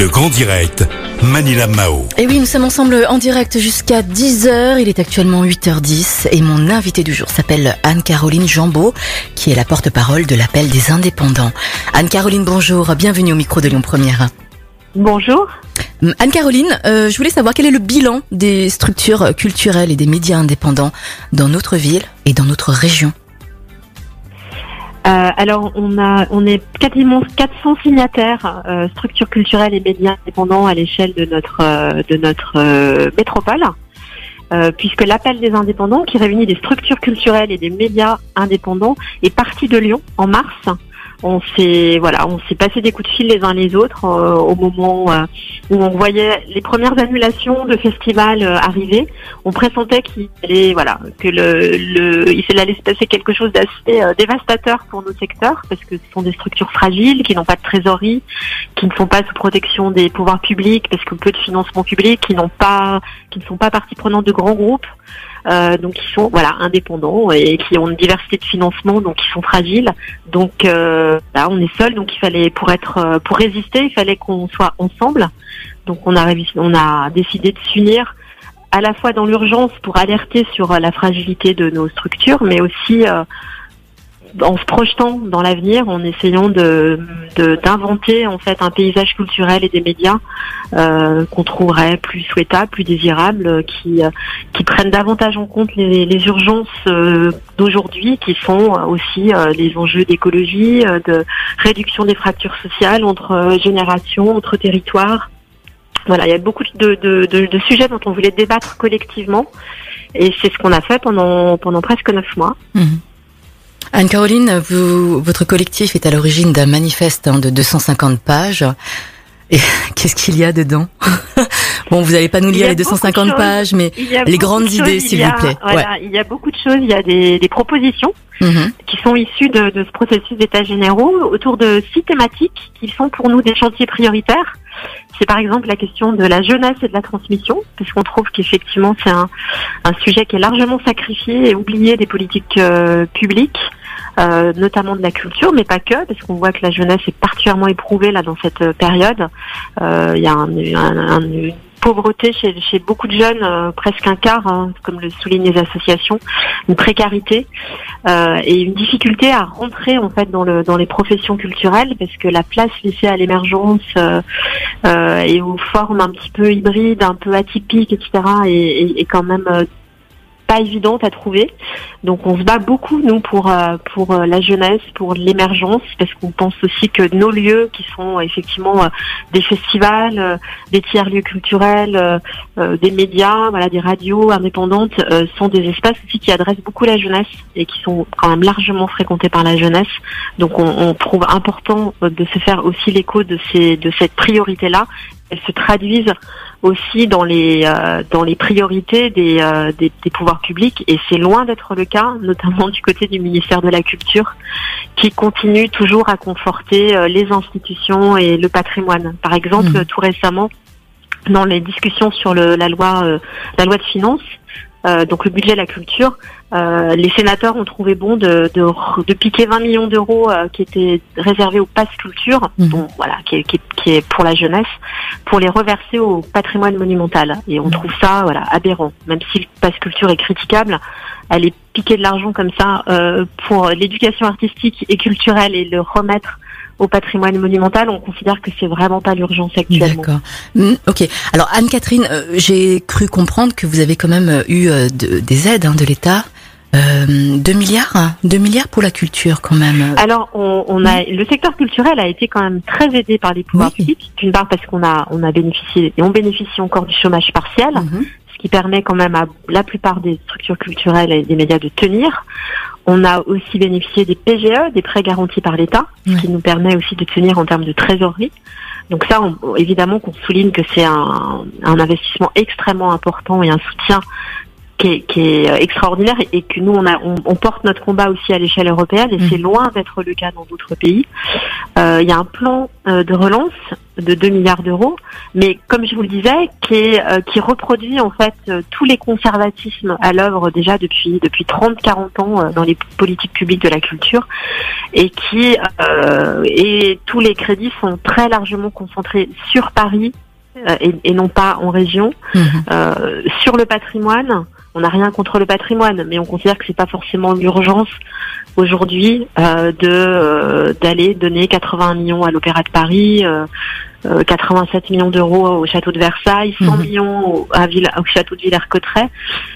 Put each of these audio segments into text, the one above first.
Le Grand Direct, Manila Mao. Et oui, nous sommes ensemble en direct jusqu'à 10h. Il est actuellement 8h10 et mon invité du jour s'appelle Anne-Caroline Jambeau, qui est la porte-parole de l'appel des indépendants. Anne-Caroline, bonjour. Bienvenue au micro de Lyon Première. Bonjour. Anne-Caroline, euh, je voulais savoir quel est le bilan des structures culturelles et des médias indépendants dans notre ville et dans notre région. Euh, alors, on a, on est quasiment 400 signataires, euh, structures culturelles et médias indépendants à l'échelle de notre, euh, de notre euh, métropole, euh, puisque l'appel des indépendants, qui réunit des structures culturelles et des médias indépendants, est parti de Lyon en mars. On s'est, voilà, on s'est passé des coups de fil les uns les autres euh, au moment euh, où on voyait les premières annulations de festivals euh, arriver. On pressentait qu'il allait, voilà, que le, le, il allait se passer quelque chose d'assez euh, dévastateur pour nos secteurs, parce que ce sont des structures fragiles, qui n'ont pas de trésorerie, qui ne sont pas sous protection des pouvoirs publics, parce que peu de financement public, qui n'ont pas, qui ne sont pas partie prenante de grands groupes. Euh, donc ils sont voilà indépendants et qui ont une diversité de financement donc ils sont fragiles. Donc euh, là on est seul donc il fallait pour être euh, pour résister il fallait qu'on soit ensemble. Donc on a on a décidé de s'unir à la fois dans l'urgence pour alerter sur la fragilité de nos structures mais aussi euh, en se projetant dans l'avenir, en essayant de d'inventer en fait un paysage culturel et des médias euh, qu'on trouverait plus souhaitable, plus désirable, euh, qui euh, qui prennent davantage en compte les, les urgences euh, d'aujourd'hui, qui sont aussi euh, les enjeux d'écologie, euh, de réduction des fractures sociales entre générations, entre territoires. Voilà, il y a beaucoup de, de, de, de sujets dont on voulait débattre collectivement, et c'est ce qu'on a fait pendant pendant presque neuf mois. Mhm. Anne-Caroline, vous, votre collectif est à l'origine d'un manifeste hein, de 250 pages. Et qu'est-ce qu'il y a dedans Bon, vous n'allez pas nous lire les beaucoup de 250 choses. pages, mais Les grandes idées, il s'il vous plaît. Voilà, il y a beaucoup de choses. Il y a des, des propositions Mhm. qui sont issues de, de ce processus d'état généraux autour de six thématiques qui sont pour nous des chantiers prioritaires. C'est par exemple la question de la jeunesse et de la transmission, parce qu'on trouve qu'effectivement c'est un, sujet qui est largement sacrifié et oublié des politiques euh, publiques, euh, notamment de la culture, mais pas que, parce qu'on voit que la jeunesse est particulièrement éprouvée là dans cette euh, période. Il y a pauvreté chez, chez beaucoup de jeunes, euh, presque un quart, hein, comme le soulignent les associations, une précarité euh, et une difficulté à rentrer en fait dans le dans les professions culturelles parce que la place laissée à l'émergence euh, euh, et aux formes un petit peu hybrides, un peu atypiques, etc. est, est- est quand même euh, pas évidente à trouver. Donc on se bat beaucoup nous pour euh, pour euh, la jeunesse, pour l'émergence, parce qu'on pense aussi que nos lieux qui sont euh, effectivement des festivals, des tiers lieux culturels, des médias, voilà, des radios indépendantes, sont des espaces aussi qui adressent beaucoup la jeunesse et qui sont quand même largement fréquentés par la jeunesse. Donc on, trouve important de se faire aussi l'écho de ces de cette priorité là. Elles se traduisent aussi dans les euh, dans les priorités des, euh, des, des pouvoirs publics et c'est loin d'être le cas, notamment du côté du ministère de la Culture, qui continue toujours à conforter euh, les institutions et le patrimoine. Par exemple, Mhm. tout récemment, dans les discussions sur le, la loi euh, la loi de finances, euh, donc le budget de la culture, euh, les sénateurs ont trouvé bon de, de, de piquer 20 millions d'euros euh, qui étaient réservés au pass culture, Mhm. bon, voilà, qui est, qui, est, qui est pour la jeunesse, pour les reverser au patrimoine monumental. Et on Mhm. trouve ça voilà aberrant. Même si le pass culture est critiquable, aller piquer de l'argent comme ça euh, pour l'éducation artistique et culturelle et le remettre au patrimoine monumental, on considère que c'est vraiment pas l'urgence actuellement. D'accord. Ok. Alors Anne-Catherine, euh, j'ai cru comprendre que vous avez quand même euh, eu euh, de- des aides hein, de l'État. Euh, 2 milliards, hein, 2 milliards pour la culture quand même. Alors, on, on a le secteur culturel a été quand même très aidé par les pouvoirs Oui. publics. D'une part parce qu'on a on a bénéficié et on bénéficie encore du chômage partiel, Mhm. ce qui permet quand même à la plupart des structures culturelles et des médias de tenir. On a aussi bénéficié des PGE, des prêts garantis par l'État, ce qui nous permet aussi de tenir en termes de trésorerie. Donc ça, on- évidemment qu'on souligne que c'est un, un investissement extrêmement important et un soutien qui est, qui est extraordinaire et que nous on, a, on, on porte notre combat aussi à l'échelle européenne et Mhm. c'est loin d'être le cas dans d'autres pays. Euh, Il y a un plan euh, de relance de 2 milliards d'euros, mais comme je vous le disais, qui, est, euh, qui reproduit en fait euh, tous les conservatismes à l'œuvre déjà depuis depuis 30-40 ans euh, dans les politiques publiques de la culture et qui et tous les crédits sont très largement concentrés sur Paris et, et non pas en région. Mhm. Sur le patrimoine, on n'a rien contre le patrimoine, mais on considère que c'est pas forcément l'urgence aujourd'hui euh, de euh, d'aller donner 80 millions à l'Opéra de Paris, euh, 87 millions d'euros au château de Versailles, 100 Mhm. millions au, à Villa- au château de Villers-Cotterêts,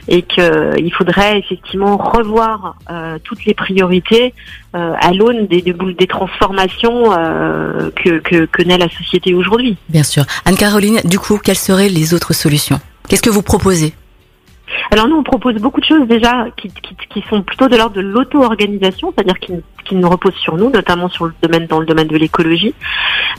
et qu'il faudrait effectivement revoir euh, toutes les priorités euh, à l'aune des, des, boules- des transformations euh, que, que, que naît la société aujourd'hui. Bien sûr. Anne-Caroline, du coup, quelles seraient les autres solutions? Qu'est-ce que vous proposez? Alors nous, on propose beaucoup de choses déjà qui, qui, qui sont plutôt de l'ordre de l'auto-organisation, c'est-à-dire qui, qui nous reposent sur nous, notamment sur le domaine dans le domaine de l'écologie.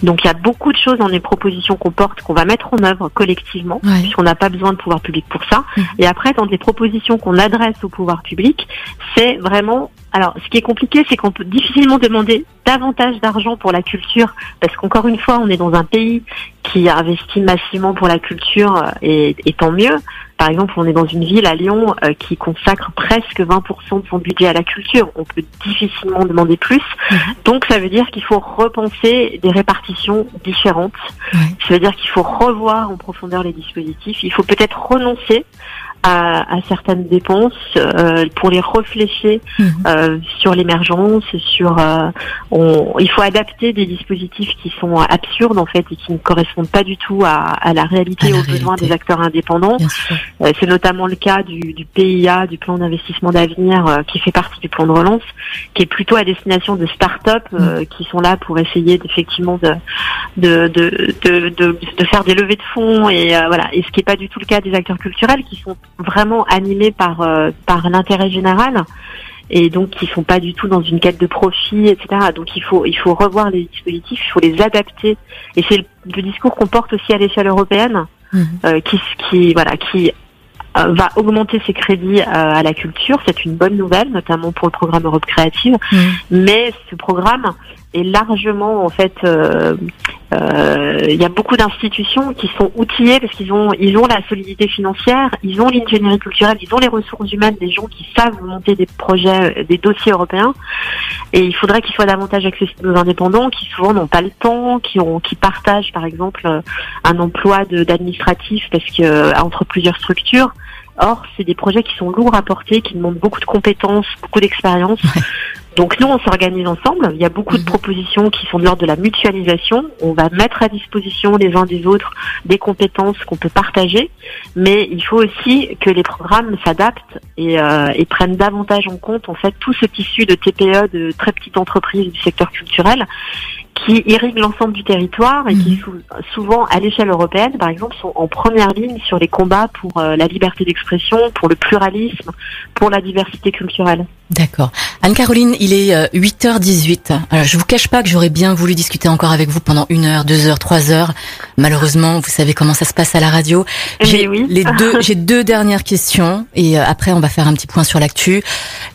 Donc il y a beaucoup de choses dans les propositions qu'on porte qu'on va mettre en œuvre collectivement, Ouais. puisqu'on n'a pas besoin de pouvoir public pour ça. Mhm. Et après, dans les propositions qu'on adresse au pouvoir public, c'est vraiment alors, ce qui est compliqué, c'est qu'on peut difficilement demander davantage d'argent pour la culture, parce qu'encore une fois, on est dans un pays qui investit massivement pour la culture, euh, et, et tant mieux. Par exemple, on est dans une ville à Lyon euh, qui consacre presque 20% de son budget à la culture. On peut difficilement demander plus. Donc, ça veut dire qu'il faut repenser des répartitions différentes. Ça veut dire qu'il faut revoir en profondeur les dispositifs. Il faut peut-être renoncer à, à certaines dépenses euh, pour les réfléchir Mhm. euh, sur l'émergence, sur euh, on, il faut adapter des dispositifs qui sont absurdes en fait et qui ne correspondent pas du tout à, à la réalité la aux besoins des acteurs indépendants. Euh, C'est notamment le cas du, du PIA, du plan d'investissement d'avenir, euh, qui fait partie du plan de relance, qui est plutôt à destination de start-up euh, qui sont là pour essayer effectivement de de, de, de, de, de faire des levées de fonds et euh, voilà. Et ce qui n'est pas du tout le cas des acteurs culturels qui sont vraiment animés par euh, par l'intérêt général et donc qui sont pas du tout dans une quête de profit, etc. Donc il faut il faut revoir les dispositifs, il faut les adapter. Et c'est le, le discours qu'on porte aussi à l'échelle européenne Mhm. euh, qui, qui voilà qui euh, va augmenter ses crédits euh, à la culture. C'est une bonne nouvelle, notamment pour le programme Europe Créative. Mhm. Mais ce programme est largement en fait, euh, euh, il y a beaucoup d'institutions qui sont outillées parce qu'ils ont ils ont la solidité financière, ils ont l'ingénierie culturelle, ils ont les ressources humaines, des gens qui savent monter des projets, euh, des dossiers européens. Et il faudrait qu'ils soient davantage accessibles aux indépendants, qui souvent n'ont pas le temps, qui ont qui partagent par exemple un emploi d'administratif parce que entre plusieurs structures. Or, c'est des projets qui sont lourds à porter, qui demandent beaucoup de compétences, beaucoup d'expérience. Donc nous, on s'organise ensemble. Il y a beaucoup de Mhm. propositions qui sont de l'ordre de la mutualisation. On va mettre à disposition les uns des autres des compétences qu'on peut partager, mais il faut aussi que les programmes s'adaptent et, euh, et prennent davantage en compte en fait tout ce tissu de TPE, de très petites entreprises du secteur culturel, qui irriguent l'ensemble du territoire et qui Mhm. sou- souvent, à l'échelle européenne, par exemple, sont en première ligne sur les combats pour euh, la liberté d'expression, pour le pluralisme, pour la diversité culturelle. D'accord. Anne-Caroline, il est euh, 8h18. Alors, je vous cache pas que j'aurais bien voulu discuter encore avec vous pendant une heure, deux heures, trois heures. Malheureusement, vous savez comment ça se passe à la radio. J'ai Mais oui. les deux, j'ai deux dernières questions et euh, après on va faire un petit point sur l'actu.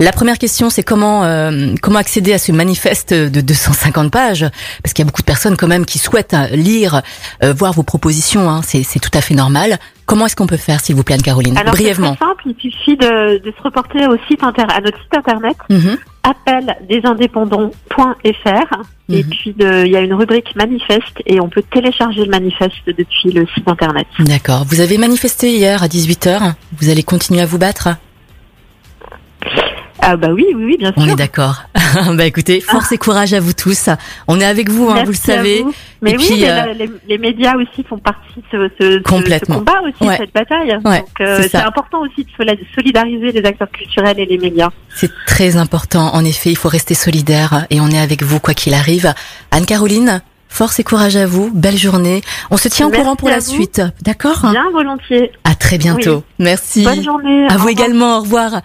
La première question, c'est comment euh, comment accéder à ce manifeste de 250 pages? Parce qu'il y a beaucoup de personnes quand même qui souhaitent euh, lire, euh, voir vos propositions. Hein, c'est c'est tout à fait normal. Comment est-ce qu'on peut faire, s'il vous plaît, Anne-Caroline, c'est brièvement très simple, il suffit de, de se reporter au site inter à notre site internet Mhm. appeldesindépendants.fr et Mhm. puis il y a une rubrique manifeste et on peut télécharger le manifeste depuis le site internet. D'accord. Vous avez manifesté hier à 18h. Vous allez continuer à vous battre Ah bah oui, oui, oui, bien On sûr. est d'accord. bah écoutez, force et courage à vous tous. On est avec vous, hein, vous le savez. vous. Mais Et oui, puis, mais euh, les, les médias aussi font partie de ce, ce, Complètement. ce combat aussi, Ouais. cette bataille. Ouais, Donc euh, c'est important aussi de solidariser les acteurs culturels et les médias. C'est très important. En effet, il faut rester solidaire et on est avec vous quoi qu'il arrive. Anne-Caroline, force et courage à vous. Belle journée. On se tient au courant pour la vous. suite. D'accord? Bien volontiers. À très bientôt. Merci. Bonne journée. À vous revoir. également. Au revoir.